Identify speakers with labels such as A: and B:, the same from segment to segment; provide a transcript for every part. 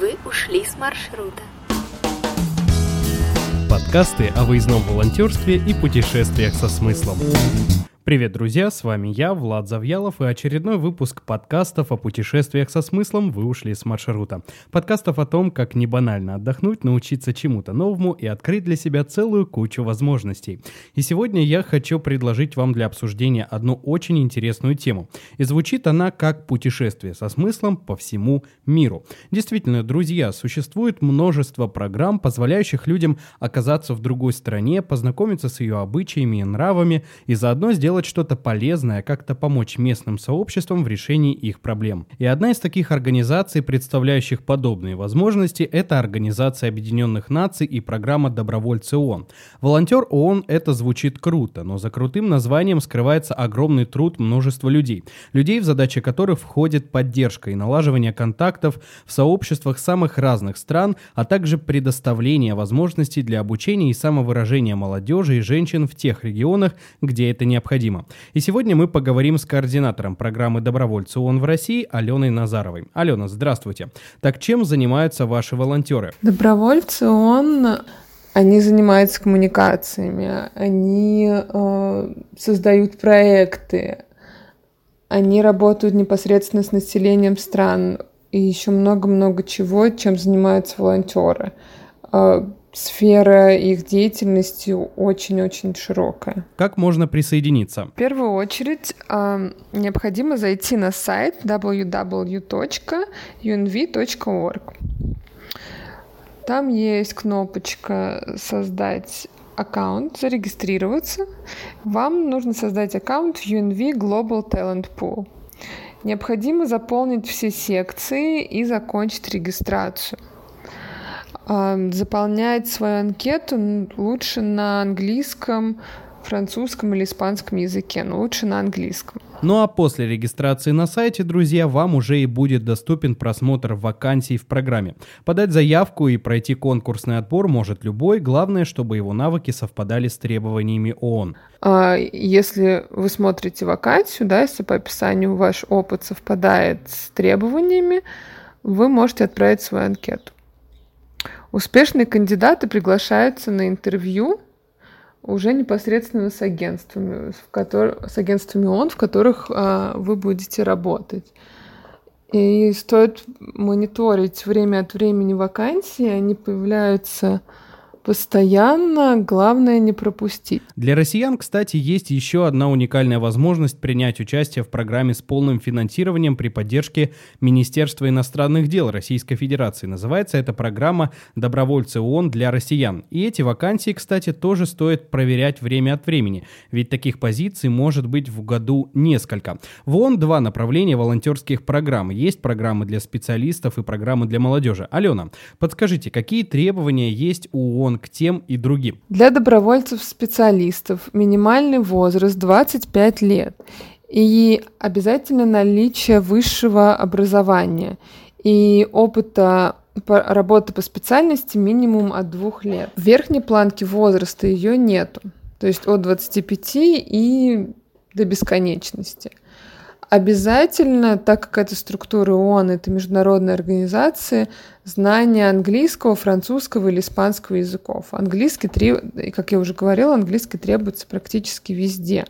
A: Вы ушли с маршрута.
B: Подкасты о выездном волонтерстве и путешествиях со смыслом. Привет, друзья, с вами я, Влад Завьялов, и очередной выпуск подкастов о путешествиях со смыслом «Вы ушли с маршрута». Подкастов о том, как не банально отдохнуть, научиться чему-то новому и открыть для себя целую кучу возможностей. И сегодня я хочу предложить вам для обсуждения одну очень интересную тему. И звучит она как путешествие со смыслом по всему миру. Действительно, друзья, существует множество программ, позволяющих людям оказаться в другой стране, познакомиться с ее обычаями и нравами и заодно сделать сделать что-то полезное, как-то помочь местным сообществам в решении их проблем. И одна из таких организаций, представляющих подобные возможности, это Организация Объединенных Наций и программа «Добровольцы ООН». Волонтер ООН – это звучит круто, но за крутым названием скрывается огромный труд множества людей. Людей, в задачи которых входит поддержка и налаживание контактов в сообществах самых разных стран, а также предоставление возможностей для обучения и самовыражения молодежи и женщин в тех регионах, где это необходимо необходимо. И сегодня мы поговорим с координатором программы «Добровольцы ООН в России» Аленой Назаровой. Алена, здравствуйте. Так чем занимаются ваши волонтеры?
C: Добровольцы ООН они занимаются коммуникациями, они э, создают проекты, они работают непосредственно с населением стран и еще много-много чего, чем занимаются волонтеры. Э, сфера их деятельности очень-очень широкая.
B: Как можно присоединиться?
C: В первую очередь э, необходимо зайти на сайт www.unv.org. Там есть кнопочка «Создать аккаунт», «Зарегистрироваться». Вам нужно создать аккаунт в UNV Global Talent Pool. Необходимо заполнить все секции и закончить регистрацию – заполнять свою анкету лучше на английском, французском или испанском языке, но лучше на английском.
B: Ну а после регистрации на сайте, друзья, вам уже и будет доступен просмотр вакансий в программе. Подать заявку и пройти конкурсный отбор может любой, главное, чтобы его навыки совпадали с требованиями ООН.
C: А если вы смотрите вакансию, да, если по описанию ваш опыт совпадает с требованиями, вы можете отправить свою анкету. Успешные кандидаты приглашаются на интервью уже непосредственно с агентствами, в котор... с агентствами ООН, в которых а, вы будете работать. И стоит мониторить время от времени вакансии, они появляются постоянно, главное не пропустить.
B: Для россиян, кстати, есть еще одна уникальная возможность принять участие в программе с полным финансированием при поддержке Министерства иностранных дел Российской Федерации. Называется эта программа «Добровольцы ООН для россиян». И эти вакансии, кстати, тоже стоит проверять время от времени, ведь таких позиций может быть в году несколько. В ООН два направления волонтерских программ. Есть программы для специалистов и программы для молодежи. Алена, подскажите, какие требования есть у ООН к тем и другим.
C: Для добровольцев-специалистов минимальный возраст 25 лет и обязательно наличие высшего образования и опыта работы по специальности минимум от двух лет. В верхней планке возраста ее нету, то есть от 25 и до бесконечности. Обязательно, так как это структура ООН, это международная организация, знание английского, французского или испанского языков. Английский, как я уже говорила, английский требуется практически везде.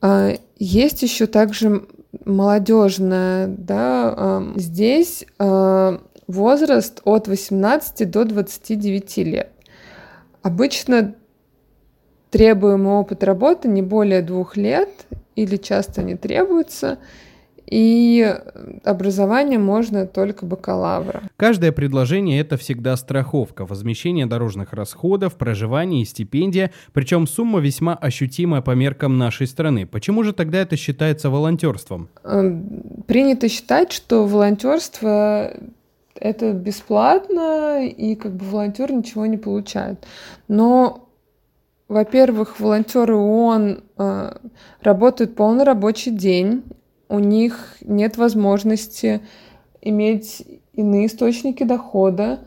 C: А, есть еще также молодежная, да, здесь а, возраст от 18 до 29 лет. Обычно требуемый опыт работы не более двух лет или часто не требуется, и образование можно только бакалавра.
B: Каждое предложение – это всегда страховка, возмещение дорожных расходов, проживание и стипендия, причем сумма весьма ощутимая по меркам нашей страны. Почему же тогда это считается волонтерством?
C: Эм, принято считать, что волонтерство это бесплатно, и как бы волонтер ничего не получает. Но во-первых, волонтеры ООН э, работают полный рабочий день, у них нет возможности иметь иные источники дохода,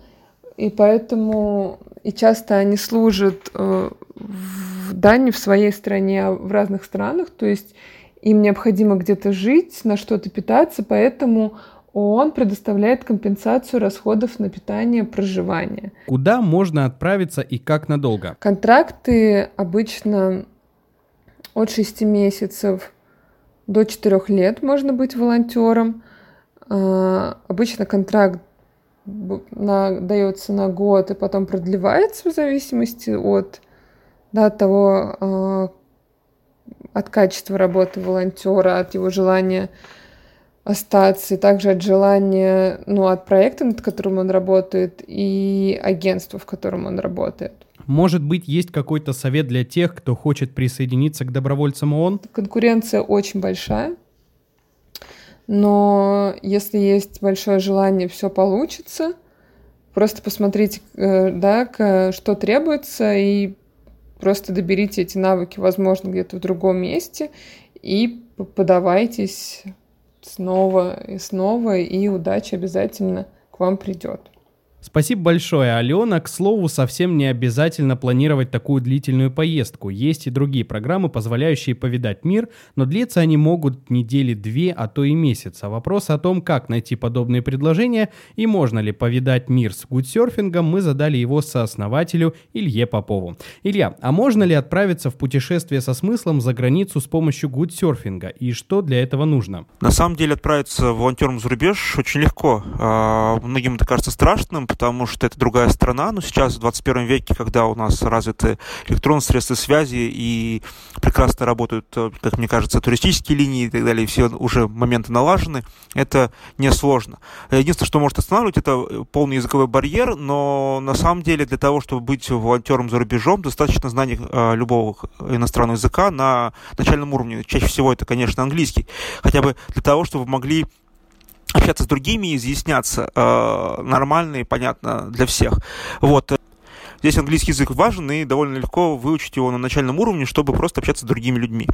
C: и поэтому и часто они служат э, в, да, не в своей стране, а в разных странах, то есть им необходимо где-то жить, на что-то питаться, поэтому ООН предоставляет компенсацию расходов на питание, проживание.
B: Куда можно отправиться и как надолго?
C: Контракты обычно от 6 месяцев до 4 лет можно быть волонтером. А, обычно контракт на, дается на год и потом продлевается в зависимости от, да, от того, а, от качества работы волонтера, от его желания остаться, и также от желания, ну, от проекта, над которым он работает, и агентства, в котором он работает.
B: Может быть, есть какой-то совет для тех, кто хочет присоединиться к добровольцам ООН?
C: Конкуренция очень большая, но если есть большое желание, все получится. Просто посмотрите, э, да, что требуется, и просто доберите эти навыки, возможно, где-то в другом месте, и подавайтесь снова и снова, и удача обязательно к вам придет.
B: Спасибо большое, Алена. К слову, совсем не обязательно планировать такую длительную поездку. Есть и другие программы, позволяющие повидать мир, но длиться они могут недели две, а то и месяц. А вопрос о том, как найти подобные предложения и можно ли повидать мир с гудсерфингом, мы задали его сооснователю Илье Попову. Илья, а можно ли отправиться в путешествие со смыслом за границу с помощью гудсерфинга? И что для этого нужно?
D: На самом деле отправиться волонтером за рубеж очень легко. А, многим это кажется страшным, потому что это другая страна, но сейчас в 21 веке, когда у нас развиты электронные средства связи и прекрасно работают, э, как мне кажется, туристические линии и так далее, все уже моменты налажены, это несложно. Единственное, что может останавливать, это полный языковой барьер, но на самом деле для того, чтобы быть волонтером за рубежом, достаточно знания э, любого иностранного языка на начальном уровне. Чаще всего это, конечно, английский. Хотя бы для того, чтобы могли общаться с другими, изъясняться э, нормально и понятно для всех. Вот. Здесь английский язык важен, и довольно легко выучить его на начальном уровне, чтобы просто общаться с другими людьми.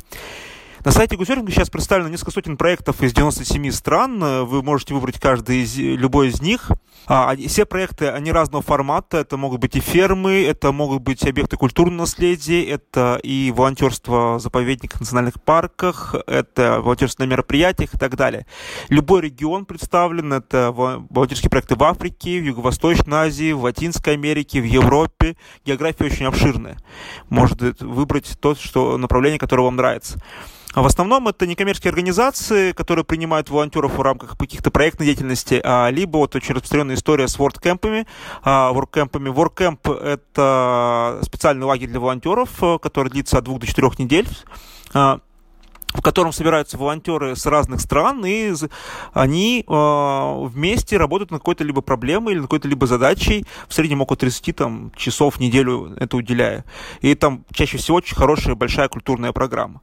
D: На сайте Гусеринга сейчас представлено несколько сотен проектов из 97 стран. Вы можете выбрать каждый из, любой из них. А, все проекты, они разного формата. Это могут быть и фермы, это могут быть объекты культурного наследия, это и волонтерство в заповедниках, национальных парках, это волонтерство на мероприятиях и так далее. Любой регион представлен. Это волонтерские проекты в Африке, в Юго-Восточной Азии, в Латинской Америке, в Европе. География очень обширная. Можете выбрать то что, направление, которое вам нравится. А в основном это некоммерческие организации, которые принимают волонтеров в рамках каких-то проектной деятельности, а, либо вот очень распространенная история с WordCamp'ами. А, WordCamp'ами. WordCamp — это специальный лагерь для волонтеров, э, который длится от двух до четырех недель а, в котором собираются волонтеры с разных стран, и они э, вместе работают над какой-то либо проблемой или над какой-то либо задачей, в среднем около 30 там, часов в неделю это уделяя. И там чаще всего очень хорошая, большая культурная программа.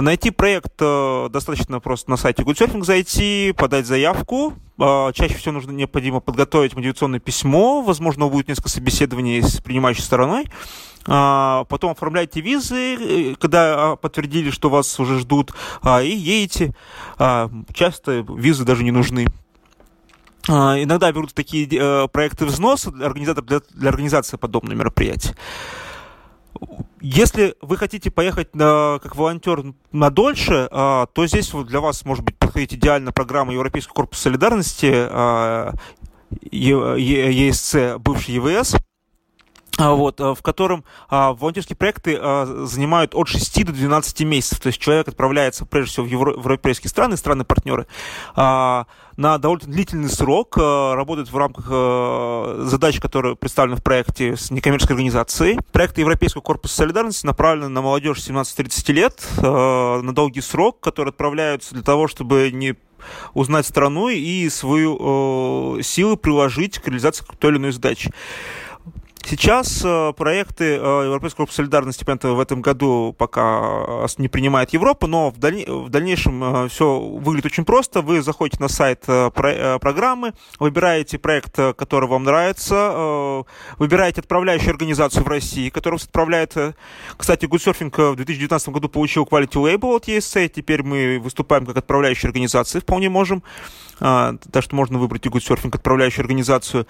D: Найти проект э, достаточно просто на сайте Good зайти, подать заявку. Э, чаще всего нужно необходимо подготовить мотивационное письмо. Возможно, будет несколько собеседований с принимающей стороной. Э, потом оформляйте визы, когда подтвердили, что вас уже ждут, и едете. Часто визы даже не нужны. Иногда берут такие проекты взноса для, организатор, для, для организации подобных мероприятий. Если вы хотите поехать на, как волонтер на дольше, а, то здесь вот для вас может быть подходить идеально программа Европейского корпуса солидарности, а, ЕСЦ, бывший ЕВС, вот, в котором а, волонтерские проекты а, занимают от 6 до 12 месяцев. То есть человек отправляется прежде всего в, евро, в европейские страны, страны-партнеры, а, на довольно длительный срок, э, работает в рамках э, задач, которые представлены в проекте с некоммерческой организацией. Проекты Европейского корпуса солидарности направлены на молодежь 17-30 лет э, на долгий срок, которые отправляются для того, чтобы не узнать страну и свою э, силу приложить к реализации той или иной задачи. Сейчас э, проекты э, Европейского корпуса солидарности в этом году пока э, не принимает Европа, но в, даль... в дальнейшем все выглядит очень просто. Вы заходите на сайт про... программы, выбираете проект, который вам нравится, выбираете отправляющую организацию в России, которая отправляет. Кстати, э, в 2019 году получил Quality Label от ESA, теперь мы выступаем как отправляющая организация, вполне можем. А, так что можно выбрать Good отправляющую организацию.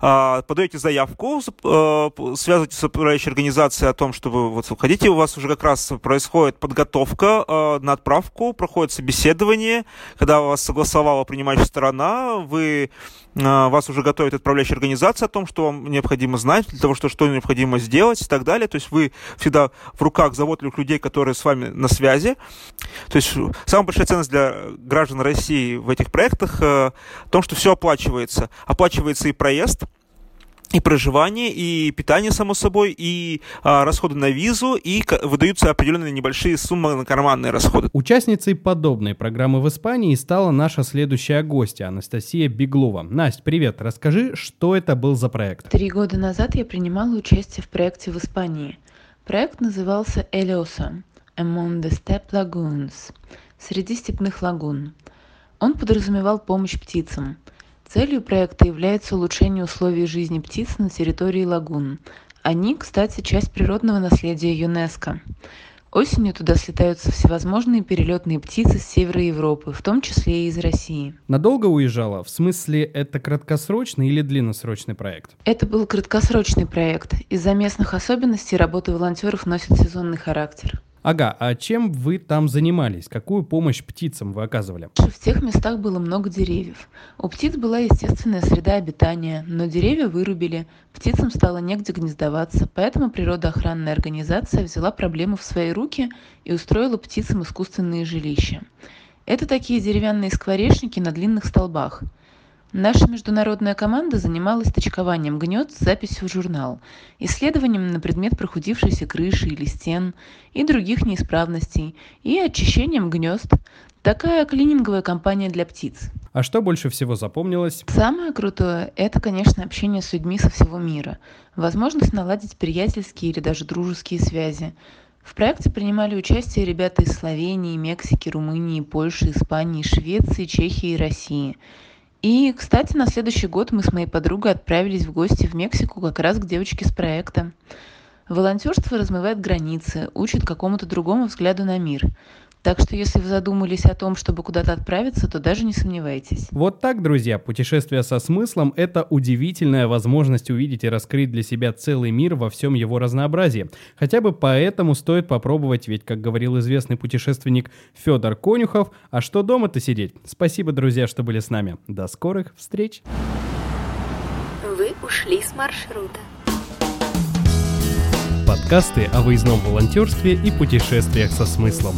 D: А, подаете заявку, а, связываетесь с отправляющей организацией о том, что вы вот хотите, у вас уже как раз происходит подготовка на отправку, проходит собеседование, когда вас согласовала принимающая сторона, вы вас уже готовит отправляющая организация о том, что вам необходимо знать, для того, что, что необходимо сделать и так далее. То есть вы всегда в руках заботливых людей, которые с вами на связи. То есть самая большая ценность для граждан России в этих проектах э, в том, что все оплачивается. Оплачивается и проезд, и проживание, и питание, само собой, и а, расходы на визу, и выдаются определенные небольшие суммы на карманные расходы.
B: Участницей подобной программы в Испании стала наша следующая гостья, Анастасия Беглова. Настя, привет, расскажи, что это был за проект?
E: Три года назад я принимала участие в проекте в Испании. Проект назывался «Элиоса» – «Among the Steppe Lagoons» – «Среди степных лагун». Он подразумевал помощь птицам – Целью проекта является улучшение условий жизни птиц на территории лагун. Они, кстати, часть природного наследия ЮНЕСКО. Осенью туда слетаются всевозможные перелетные птицы с севера Европы, в том числе и из России.
B: Надолго уезжала? В смысле, это краткосрочный или длинносрочный проект?
E: Это был краткосрочный проект. Из-за местных особенностей работа волонтеров носит сезонный характер.
B: Ага, а чем вы там занимались? Какую помощь птицам вы оказывали?
E: В тех местах было много деревьев. У птиц была естественная среда обитания, но деревья вырубили, птицам стало негде гнездоваться, поэтому природоохранная организация взяла проблему в свои руки и устроила птицам искусственные жилища. Это такие деревянные скворечники на длинных столбах – Наша международная команда занималась точкованием гнезд с записью в журнал, исследованием на предмет прохудившейся крыши или стен и других неисправностей, и очищением гнезд. Такая клининговая компания для птиц.
B: А что больше всего запомнилось?
E: Самое крутое – это, конечно, общение с людьми со всего мира. Возможность наладить приятельские или даже дружеские связи. В проекте принимали участие ребята из Словении, Мексики, Румынии, Польши, Испании, Швеции, Чехии и России – и, кстати, на следующий год мы с моей подругой отправились в гости в Мексику как раз к девочке с проекта. Волонтерство размывает границы, учит какому-то другому взгляду на мир. Так что если вы задумались о том, чтобы куда-то отправиться, то даже не сомневайтесь.
B: Вот так, друзья, путешествие со смыслом – это удивительная возможность увидеть и раскрыть для себя целый мир во всем его разнообразии. Хотя бы поэтому стоит попробовать, ведь, как говорил известный путешественник Федор Конюхов, а что дома-то сидеть? Спасибо, друзья, что были с нами. До скорых встреч!
A: Вы ушли с маршрута.
B: Подкасты о выездном волонтерстве и путешествиях со смыслом.